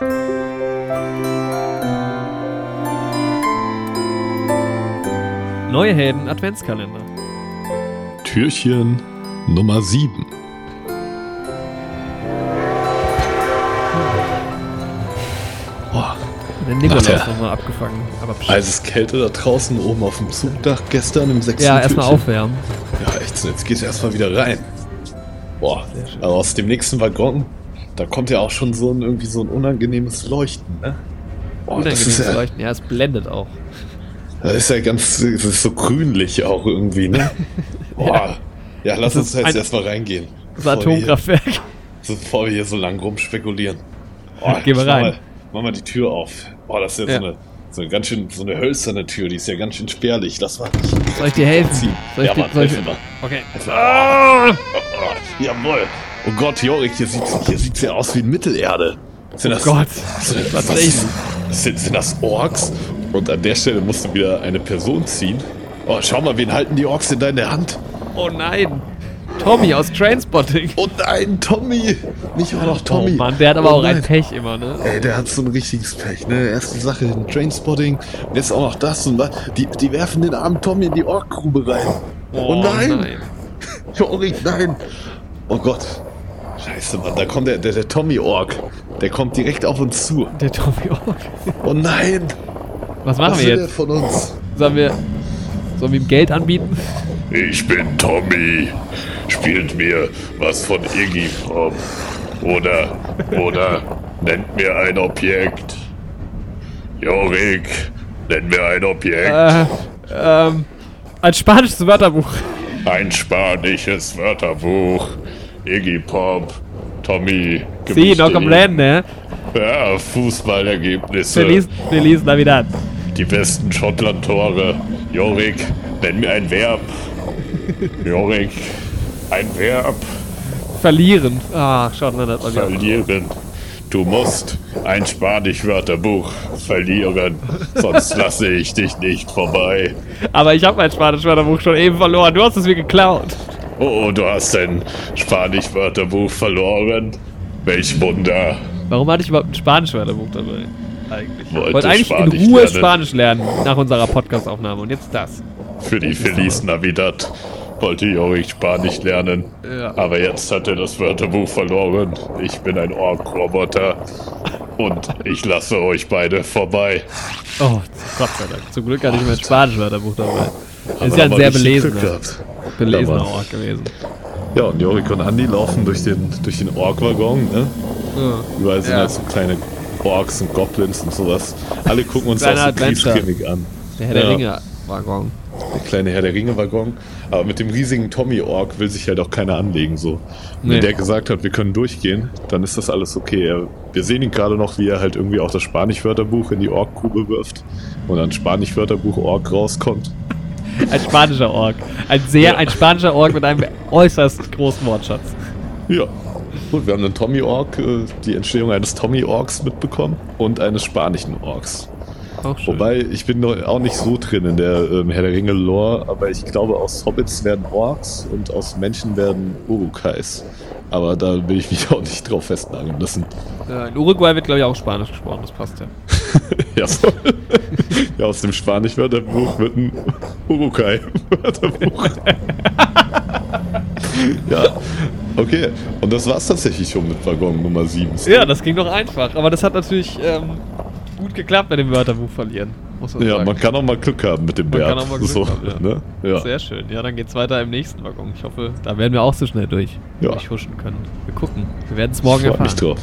Neue Helden Adventskalender. Türchen Nummer 7. Boah, Der Nikolaus nochmal abgefangen. Aber psch. also es ist Kälte da draußen oben auf dem Zugdach gestern im sechsten ja, erstmal aufwärmen. Ja, echt, jetzt geht's erstmal wieder rein. Boah, aber aus dem nächsten Waggon, da kommt ja auch schon so ein irgendwie so ein unangenehmes Leuchten, ne? Boah, das ist, Unangenehmes ja, Leuchten. Ja, es blendet auch. das ist ja ganz, das ist so grünlich auch irgendwie, ne? Boah. Ja, lass Das uns jetzt erstmal reingehen. Das bevor wir hier- Atomkraftwerk. Bevor wir hier so lang rumspekulieren. Oh, Gehen wir rein. Mal, mach mal die Tür auf. Oh, das ist ja, Ja. So, eine, so eine ganz schön, so eine hölzerne Tür, die ist ja ganz schön spärlich. Lass mal. Soll ich dir helfen? ziehen. Soll ich ja, dir- Mann, soll ich- helfen. Okay. Ah! Oh, jawohl. Oh Gott, Jorik, hier sieht's, hier sieht's ja aus wie Mittelerde. Sind das, Oh Gott. Sind, Was was, ist sind, sind das Orks? Und an der Stelle musst du wieder eine Person ziehen. Oh, schau mal, wen halten die Orks in deiner Hand? Oh nein. Tommy aus Trainspotting. Oh nein, Tommy! Nicht auch noch Tommy. Oh Mann, der hat aber Oh auch ein nein. Pech immer, ne? Ey, der hat so ein richtiges Pech, ne? Erste Sache, den Trainspotting, jetzt auch noch das und was. Die, die werfen den armen Tommy in die Orkgrube rein. Oh, nein! Jorik, nein! Oh Gott. Scheiße, Mann, da kommt der, der, der Tommy-Ork. Der kommt direkt auf uns zu. Der Tommy Ork. Oh nein! Was machen Was wir jetzt? von uns? Sollen wir, sollen wir ihm Geld anbieten? Ich bin Tommy. Spielt mir was von Iggy Pop. Oder, oder nennt mir ein Objekt. Jorik, nenn mir ein Objekt. Äh, ähm, ein spanisches Wörterbuch. Ein spanisches Wörterbuch. Iggy Pop. Tommy. Sí, no comprende. Ja, Fußballergebnisse. Feliz, Feliz Navidad. Die besten Schottland-Tore. Jorik, nenn mir ein Verb. Jorik, ein Verb. Verlieren. Ach, Schottland hat man. Verlieren. Du musst ein Spanisch-Wörterbuch verlieren, sonst lasse ich dich nicht vorbei. Aber ich habe mein spanisches Wörterbuch schon eben verloren. Du hast es mir geklaut. Oh, du hast dein Spanisch-Wörterbuch verloren. Welch Wunder. Warum hatte ich überhaupt ein spanisches Wörterbuch dabei? Eigentlich. Ich Wollte wollte eigentlich Spanisch in Ruhe lernen. Spanisch lernen nach unserer Podcastaufnahme. Und jetzt das. Für die Feliz Navidad wollte Jorik Spanisch lernen. Ja. Aber jetzt hat er das Wörterbuch verloren. Ich bin ein Ork-Roboter. Und ich lasse euch beide vorbei. Oh, Gott sei Dank. Zum Glück hatte ich mein spanisches Wörterbuch dabei. Ist ja ein sehr belesener. Belesener. Ort gewesen. Ja, und Jorik und Andi laufen durch den, durch den Ork-Waggon, ne? Ja. Überall sind Ja. halt so kleine Orks und Goblins und sowas. Alle gucken uns auch so griesgrämig an. Der Herr der Ja. Ringe-Waggon. Der kleine Herr der Ringe-Waggon. Aber mit dem riesigen Tommy-Ork will sich halt auch keiner anlegen. So. Nee. Wenn der gesagt hat, wir können durchgehen, dann ist das alles okay. Er, wir sehen ihn gerade noch, wie er halt irgendwie auch das Spanisch-Wörterbuch in die Ork-Grube wirft. Und dann Spanisch-Wörterbuch Ork rauskommt. Ein spanischer Ork. Ein sehr, Ja. ein spanischer Ork mit einem äußerst großen Wortschatz. Ja. Gut, wir haben einen Tommy-Ork, äh, die Entstehung eines Tommy-Orks mitbekommen und eines spanischen Orks. Auch schön. Wobei, ich bin noch auch nicht so drin in der ähm, Herr der Ringe Lore, aber ich glaube, aus Hobbits werden Orks und aus Menschen werden Urukais. Aber da will ich mich auch nicht drauf festnageln lassen. Ja, in Uruguay wird, glaube ich, auch Spanisch gesprochen. Das passt ja. ja, so. ja, aus dem Spanisch-Wörterbuch wird ein Urukai-Wörterbuch. ja, okay. Und das war's tatsächlich schon mit Waggon Nummer 7. Ja, das ging doch einfach. Aber das hat natürlich ähm, gut geklappt mit dem Wörterbuch verlieren. Muss man Ja, sagen. man kann auch mal Glück haben mit dem Man Verb. kann auch mal Glück so, haben, ja. ne? ja. Sehr schön. Ja, dann geht's weiter im nächsten Waggon. Ich hoffe, da werden wir auch so schnell durch Ja. durchhuschen können. Wir gucken. Wir werden es morgen Freut erfahren. mich drauf.